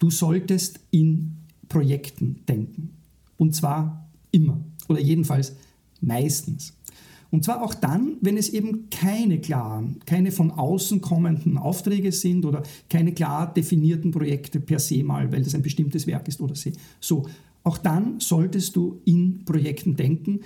du solltest in Projekten denken. Und zwar immer oder jedenfalls meistens. Und zwar auch dann, wenn es eben keine klaren, keine von außen kommenden Aufträge sind oder keine klar definierten Projekte per se mal, weil das ein bestimmtes Werk ist oder so. Auch dann solltest du in Projekten denken.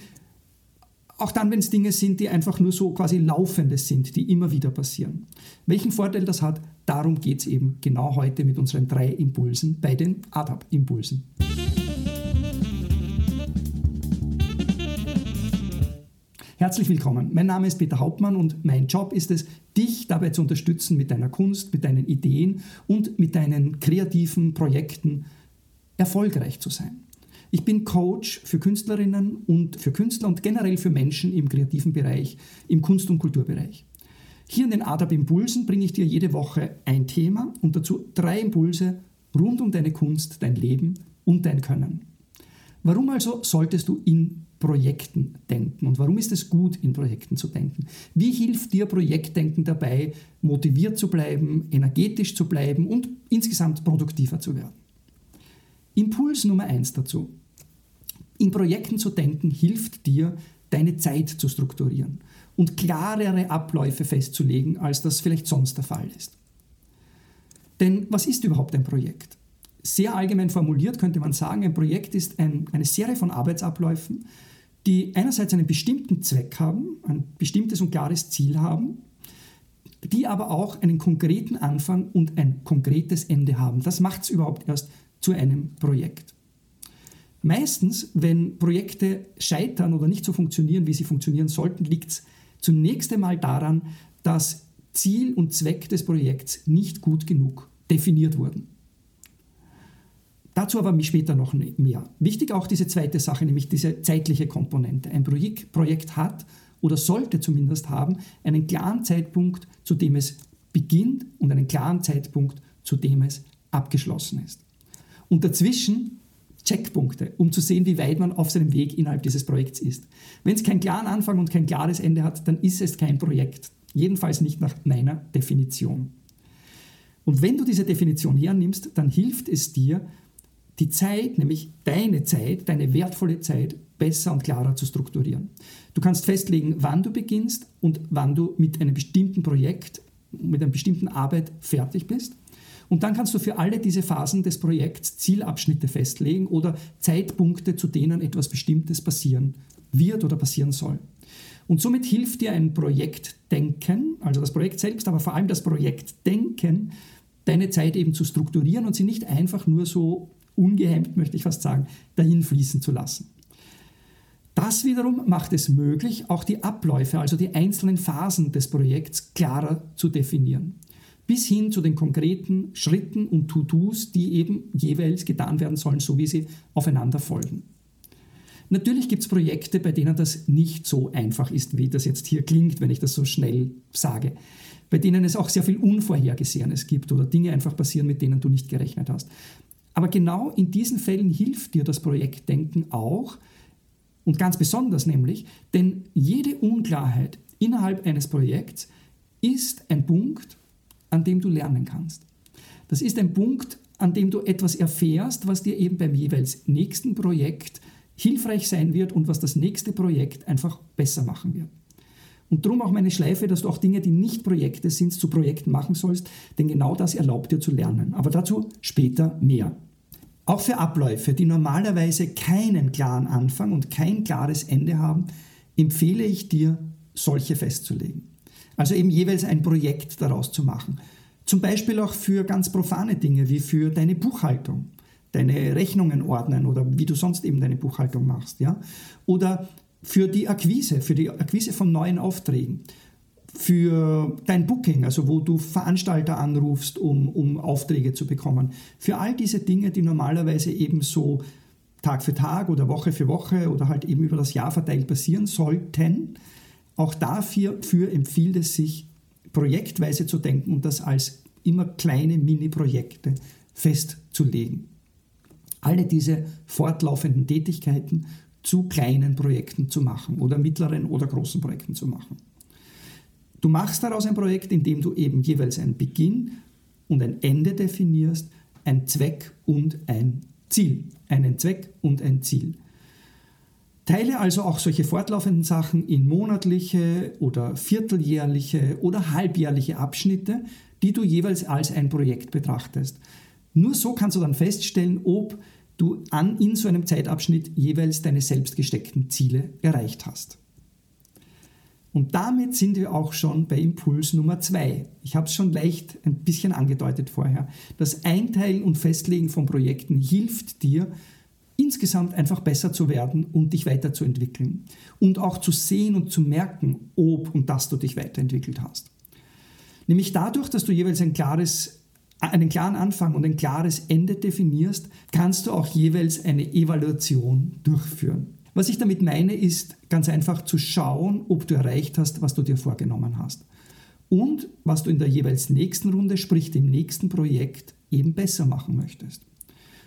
Auch dann, wenn es Dinge sind, die einfach nur so quasi laufende sind, die immer wieder passieren. Welchen Vorteil das hat, darum geht es eben genau heute mit unseren drei Impulsen bei den ADAP-Impulsen. Herzlich willkommen. Mein Name ist Peter Hauptmann und mein Job ist es, dich dabei zu unterstützen mit deiner Kunst, mit deinen Ideen und mit deinen kreativen Projekten erfolgreich zu sein. Ich bin Coach für Künstlerinnen und für Künstler und generell für Menschen im kreativen Bereich, im Kunst- und Kulturbereich. Hier in den ADAP Impulsen bringe ich dir jede Woche ein Thema und dazu drei Impulse rund um deine Kunst, dein Leben und dein Können. Warum also solltest du in Projekten denken und warum ist es gut, in Projekten zu denken? Wie hilft dir Projektdenken dabei, motiviert zu bleiben, energetisch zu bleiben und insgesamt produktiver zu werden? Impuls Nummer eins dazu. In Projekten zu denken hilft dir, deine Zeit zu strukturieren und klarere Abläufe festzulegen, als das vielleicht sonst der Fall ist. Denn was ist überhaupt ein Projekt? Sehr allgemein formuliert könnte man sagen, ein Projekt ist ein, eine Serie von Arbeitsabläufen, die einerseits einen bestimmten Zweck haben, ein bestimmtes und klares Ziel haben, die aber auch einen konkreten Anfang und ein konkretes Ende haben. Das macht es überhaupt erst zu einem Projekt. Meistens, wenn Projekte scheitern oder nicht so funktionieren, wie sie funktionieren sollten, liegt es zunächst einmal daran, dass Ziel und Zweck des Projekts nicht gut genug definiert wurden. Dazu aber später noch mehr. Wichtig auch diese zweite Sache, nämlich diese zeitliche Komponente. Ein Projekt hat oder sollte zumindest haben einen klaren Zeitpunkt, zu dem es beginnt und einen klaren Zeitpunkt, zu dem es abgeschlossen ist und dazwischen Checkpunkte, um zu sehen, wie weit man auf seinem Weg innerhalb dieses Projekts ist. Wenn es keinen klaren Anfang und kein klares Ende hat, dann ist es kein Projekt. Jedenfalls nicht nach meiner Definition. Und wenn du diese Definition hernimmst, dann hilft es dir, die Zeit, nämlich deine Zeit, deine wertvolle Zeit, besser und klarer zu strukturieren. Du kannst festlegen, wann du beginnst und wann du mit einem bestimmten Projekt, mit einer bestimmten Arbeit fertig bist. Und dann kannst du für alle diese Phasen des Projekts Zielabschnitte festlegen oder Zeitpunkte, zu denen etwas Bestimmtes passieren wird oder passieren soll. Und somit hilft dir ein Projektdenken, also das Projekt selbst, aber vor allem das Projektdenken, deine Zeit eben zu strukturieren und sie nicht einfach nur so ungehemmt, möchte ich fast sagen, dahin fließen zu lassen. Das wiederum macht es möglich, auch die Abläufe, also die einzelnen Phasen des Projekts klarer zu definieren bis hin zu den konkreten Schritten und To-Dos, die eben jeweils getan werden sollen, so wie sie aufeinander folgen. Natürlich gibt es Projekte, bei denen das nicht so einfach ist, wie das jetzt hier klingt, wenn ich das so schnell sage. Bei denen es auch sehr viel Unvorhergesehenes gibt oder Dinge einfach passieren, mit denen du nicht gerechnet hast. Aber genau in diesen Fällen hilft dir das Projektdenken auch und ganz besonders nämlich, denn jede Unklarheit innerhalb eines Projekts ist ein Punkt, an dem du lernen kannst. Das ist ein Punkt, an dem du etwas erfährst, was dir eben beim jeweils nächsten Projekt hilfreich sein wird und was das nächste Projekt einfach besser machen wird. Und darum auch meine Schleife, dass du auch Dinge, die nicht Projekte sind, zu Projekten machen sollst, denn genau das erlaubt dir zu lernen. Aber dazu später mehr. Auch für Abläufe, die normalerweise keinen klaren Anfang und kein klares Ende haben, empfehle ich dir, solche festzulegen. Also eben jeweils ein Projekt daraus zu machen. Zum Beispiel auch für ganz profane Dinge wie für deine Buchhaltung, deine Rechnungen ordnen oder wie du sonst eben deine Buchhaltung machst. Ja? Oder für die Akquise, für die Akquise von neuen Aufträgen. Für dein Booking, also wo du Veranstalter anrufst, um, um Aufträge zu bekommen. Für all diese Dinge, die normalerweise eben so Tag für Tag oder Woche für Woche oder halt eben über das Jahr verteilt passieren sollten, auch dafür empfiehlt es sich, projektweise zu denken und das als immer kleine Mini-Projekte festzulegen. Alle diese fortlaufenden Tätigkeiten zu kleinen Projekten zu machen oder mittleren oder großen Projekten zu machen. Du machst daraus ein Projekt, in dem du eben jeweils einen Beginn und ein Ende definierst, ein Zweck und ein Ziel. Einen Zweck und ein Ziel. Teile also auch solche fortlaufenden Sachen in monatliche oder vierteljährliche oder halbjährliche Abschnitte, die du jeweils als ein Projekt betrachtest. Nur so kannst du dann feststellen, ob du an, in so einem Zeitabschnitt jeweils deine selbst gesteckten Ziele erreicht hast. Und damit sind wir auch schon bei Impuls Nummer zwei. Ich habe es schon leicht ein bisschen angedeutet vorher. Das Einteilen und Festlegen von Projekten hilft dir, insgesamt einfach besser zu werden und dich weiterzuentwickeln. Und auch zu sehen und zu merken, ob und dass du dich weiterentwickelt hast. Nämlich dadurch, dass du jeweils ein klares einen klaren Anfang und ein klares Ende definierst, kannst du auch jeweils eine Evaluation durchführen. Was ich damit meine, ist ganz einfach zu schauen, ob du erreicht hast, was du dir vorgenommen hast. Und was du in der jeweils nächsten Runde, sprich dem nächsten Projekt, eben besser machen möchtest.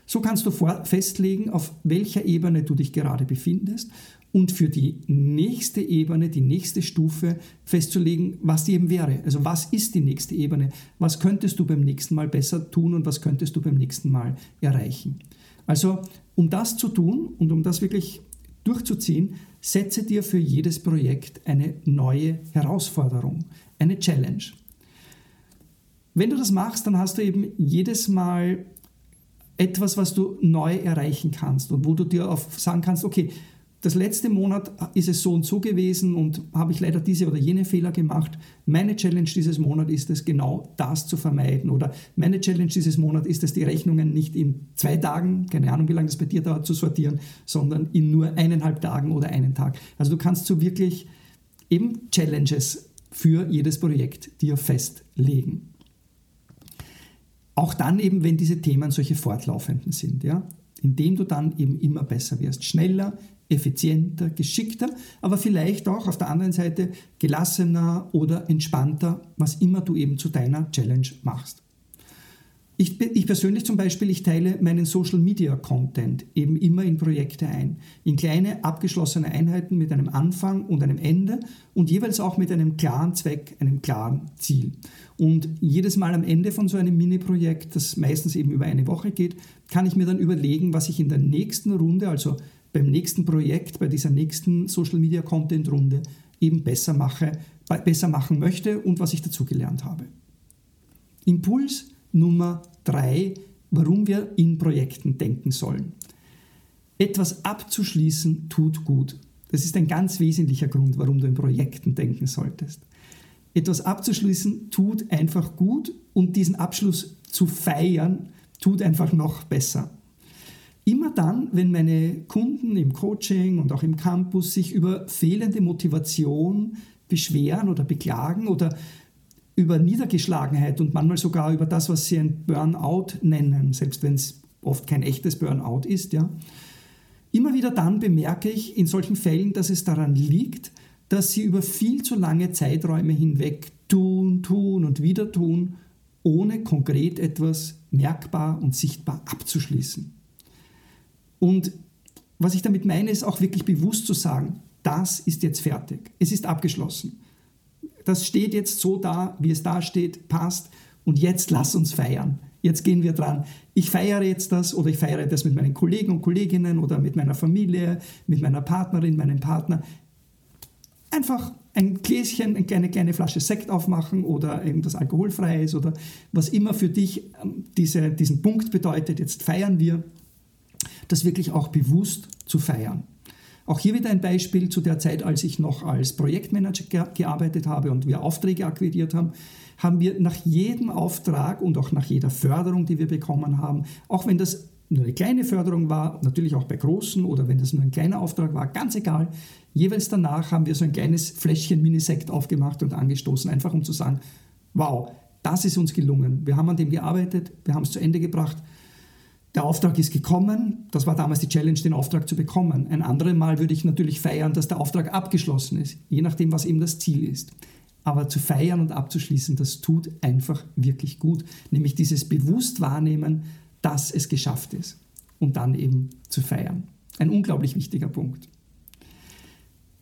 So kannst du festlegen, auf welcher Ebene du dich gerade befindest und für die nächste Ebene, die nächste Stufe festzulegen, was die eben wäre. Also was ist die nächste Ebene? Was könntest du beim nächsten Mal besser tun und was könntest du beim nächsten Mal erreichen? Also um das zu tun und um das wirklich durchzuziehen, setze dir für jedes Projekt eine neue Herausforderung, eine Challenge. Wenn du das machst, dann hast du eben jedes Mal etwas, was du neu erreichen kannst und wo du dir auf sagen kannst, okay, das letzte Monat ist es so und so gewesen und habe ich leider diese oder jene Fehler gemacht. Meine Challenge dieses Monats ist es, genau das zu vermeiden. Oder meine Challenge dieses Monats ist es, die Rechnungen nicht in zwei Tagen, keine Ahnung, wie lange das bei dir dauert, zu sortieren, sondern in nur eineinhalb Tagen oder einen Tag. Also du kannst so wirklich eben Challenges für jedes Projekt dir festlegen. Auch dann eben, wenn diese Themen solche fortlaufenden sind, ja, indem du dann eben immer besser wirst, schneller, effizienter, geschickter, aber vielleicht auch auf der anderen Seite gelassener oder entspannter, was immer du eben zu deiner Challenge machst. Ich, ich, persönlich zum Beispiel, ich teile meinen Social Media Content eben immer in Projekte ein, in kleine abgeschlossene Einheiten mit einem Anfang und einem Ende und jeweils auch mit einem klaren Zweck, einem klaren Ziel. Und jedes Mal am Ende von so einem Mini-Projekt, das meistens eben über eine Woche geht, kann ich mir dann überlegen, was ich in der nächsten Runde, also beim nächsten Projekt, bei dieser nächsten Social Media Content Runde eben besser mache, besser machen möchte und was ich dazugelernt habe. Impuls Nummer drei, warum wir in Projekten denken sollen. Etwas abzuschließen tut gut. Das ist ein ganz wesentlicher Grund, warum du in Projekten denken solltest. Etwas abzuschließen tut einfach gut und diesen Abschluss zu feiern tut einfach noch besser. Immer dann, wenn meine Kunden im Coaching und auch im Campus sich über fehlende Motivation beschweren oder beklagen oder über Niedergeschlagenheit und manchmal sogar über das, was sie ein Burnout nennen, selbst wenn es oft kein echtes Burnout ist. Ja. Immer wieder dann bemerke ich in solchen Fällen, dass es daran liegt, dass sie über viel zu lange Zeiträume hinweg tun, tun und wieder tun, ohne konkret etwas merkbar und sichtbar abzuschließen. Und was ich damit meine, ist auch wirklich bewusst zu sagen, das ist jetzt fertig, es ist abgeschlossen das steht jetzt so da, wie es da steht, passt und jetzt lass uns feiern. Jetzt gehen wir dran. Ich feiere jetzt das oder ich feiere das mit meinen Kollegen und Kolleginnen oder mit meiner Familie, mit meiner Partnerin, meinem Partner. Einfach ein Gläschen, eine kleine, kleine Flasche Sekt aufmachen oder irgendwas Alkoholfreies oder was immer für dich ähm, diese, diesen Punkt bedeutet. Jetzt feiern wir, das wirklich auch bewusst zu feiern. Auch hier wieder ein Beispiel zu der Zeit, als ich noch als Projektmanager gearbeitet habe und wir Aufträge akquiriert haben, haben wir nach jedem Auftrag und auch nach jeder Förderung, die wir bekommen haben, auch wenn das nur eine kleine Förderung war, natürlich auch bei großen oder wenn das nur ein kleiner Auftrag war, ganz egal, jeweils danach haben wir so ein kleines Fläschchen Minisekt aufgemacht und angestoßen, einfach um zu sagen, wow, das ist uns gelungen. Wir haben an dem gearbeitet, wir haben es zu Ende gebracht der Auftrag ist gekommen. Das war damals die Challenge, den Auftrag zu bekommen. Ein anderes Mal würde ich natürlich feiern, dass der Auftrag abgeschlossen ist, je nachdem, was eben das Ziel ist. Aber zu feiern und abzuschließen, das tut einfach wirklich gut. Nämlich dieses bewusst wahrnehmen, dass es geschafft ist. Und dann eben zu feiern. Ein unglaublich wichtiger Punkt.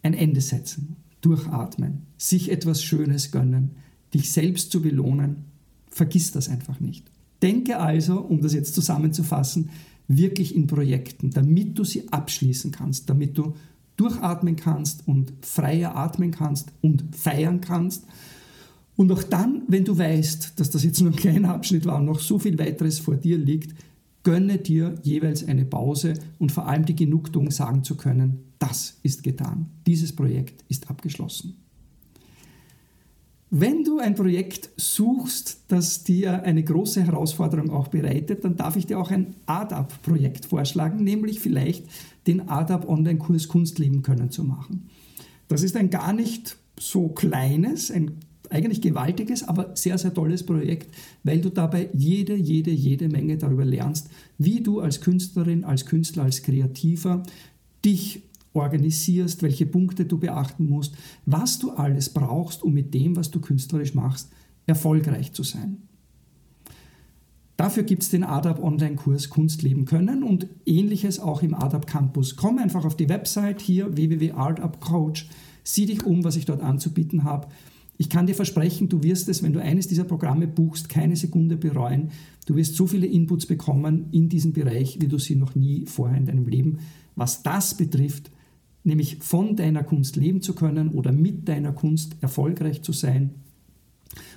Ein Ende setzen, durchatmen, sich etwas Schönes gönnen, dich selbst zu belohnen. Vergiss das einfach nicht. Denke also, um das jetzt zusammenzufassen, wirklich in Projekten, damit du sie abschließen kannst, damit du durchatmen kannst und freier atmen kannst und feiern kannst. Und auch dann, wenn du weißt, dass das jetzt nur ein kleiner Abschnitt war und noch so viel weiteres vor dir liegt, gönne dir jeweils eine Pause und vor allem die Genugtuung sagen zu können, das ist getan, dieses Projekt ist abgeschlossen. Wenn du ein Projekt suchst, das dir eine große Herausforderung auch bereitet, dann darf ich dir auch ein ADAP-Projekt vorschlagen, nämlich vielleicht den ADAP Online-Kurs Kunst leben können zu machen. Das ist ein gar nicht so kleines, ein eigentlich gewaltiges, aber sehr, sehr tolles Projekt, weil du dabei jede, jede, jede Menge darüber lernst, wie du als Künstlerin, als Künstler, als Kreativer dich organisierst, welche Punkte du beachten musst, was du alles brauchst, um mit dem, was du künstlerisch machst, erfolgreich zu sein. Dafür gibt es den ADAP Online-Kurs Kunst leben können und ähnliches auch im ADAP Campus. Komm einfach auf die Website hier www.artupcoach, sieh dich um, was ich dort anzubieten habe. Ich kann dir versprechen, du wirst es, wenn du eines dieser Programme buchst, keine Sekunde bereuen. Du wirst so viele Inputs bekommen in diesem Bereich, wie du sie noch nie vorher in deinem Leben, was das betrifft, nämlich von deiner Kunst leben zu können oder mit deiner Kunst erfolgreich zu sein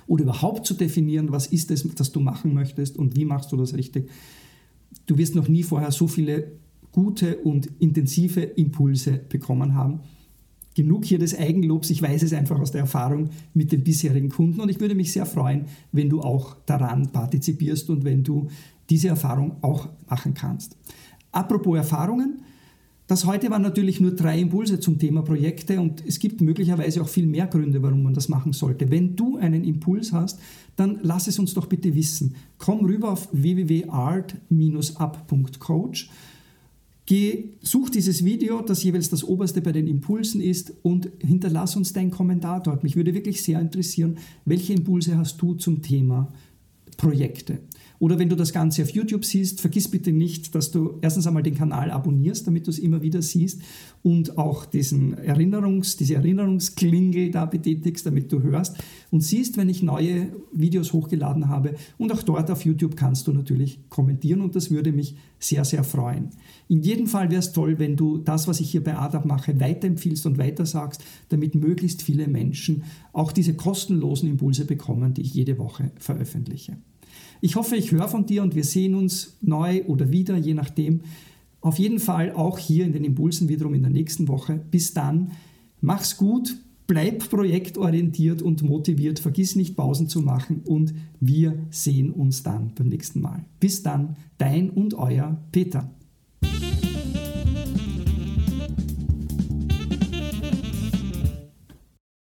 oder überhaupt zu definieren, was ist es, das du machen möchtest und wie machst du das richtig. Du wirst noch nie vorher so viele gute und intensive Impulse bekommen haben. Genug hier des Eigenlobs, ich weiß es einfach aus der Erfahrung mit den bisherigen Kunden und ich würde mich sehr freuen, wenn du auch daran partizipierst und wenn du diese Erfahrung auch machen kannst. Apropos Erfahrungen, das heute waren natürlich nur drei Impulse zum Thema Projekte und es gibt möglicherweise auch viel mehr Gründe, warum man das machen sollte. Wenn du einen Impuls hast, dann lass es uns doch bitte wissen. Komm rüber auf www.art-up.coach. Such dieses Video, das jeweils das oberste bei den Impulsen ist und hinterlass uns deinen Kommentar dort. Mich würde wirklich sehr interessieren, welche Impulse hast du zum Thema Projekte. Oder wenn du das Ganze auf YouTube siehst, vergiss bitte nicht, dass du erstens einmal den Kanal abonnierst, damit du es immer wieder siehst und auch diesen Erinnerungs, diese Erinnerungsklingel da betätigst, damit du hörst und siehst, wenn ich neue Videos hochgeladen habe. Und auch dort auf YouTube kannst du natürlich kommentieren und das würde mich sehr, sehr freuen. In jedem Fall wäre es toll, wenn du das, was ich hier bei ADAP mache, weiterempfiehlst und weitersagst, damit möglichst viele Menschen auch diese kostenlosen Impulse bekommen, die ich jede Woche veröffentliche. Ich hoffe, ich höre von dir und wir sehen uns neu oder wieder, je nachdem. Auf jeden Fall auch hier in den Impulsen wiederum in der nächsten Woche. Bis dann, mach's gut, bleib projektorientiert und motiviert, vergiss nicht Pausen zu machen und wir sehen uns dann beim nächsten Mal. Bis dann, dein und euer Peter.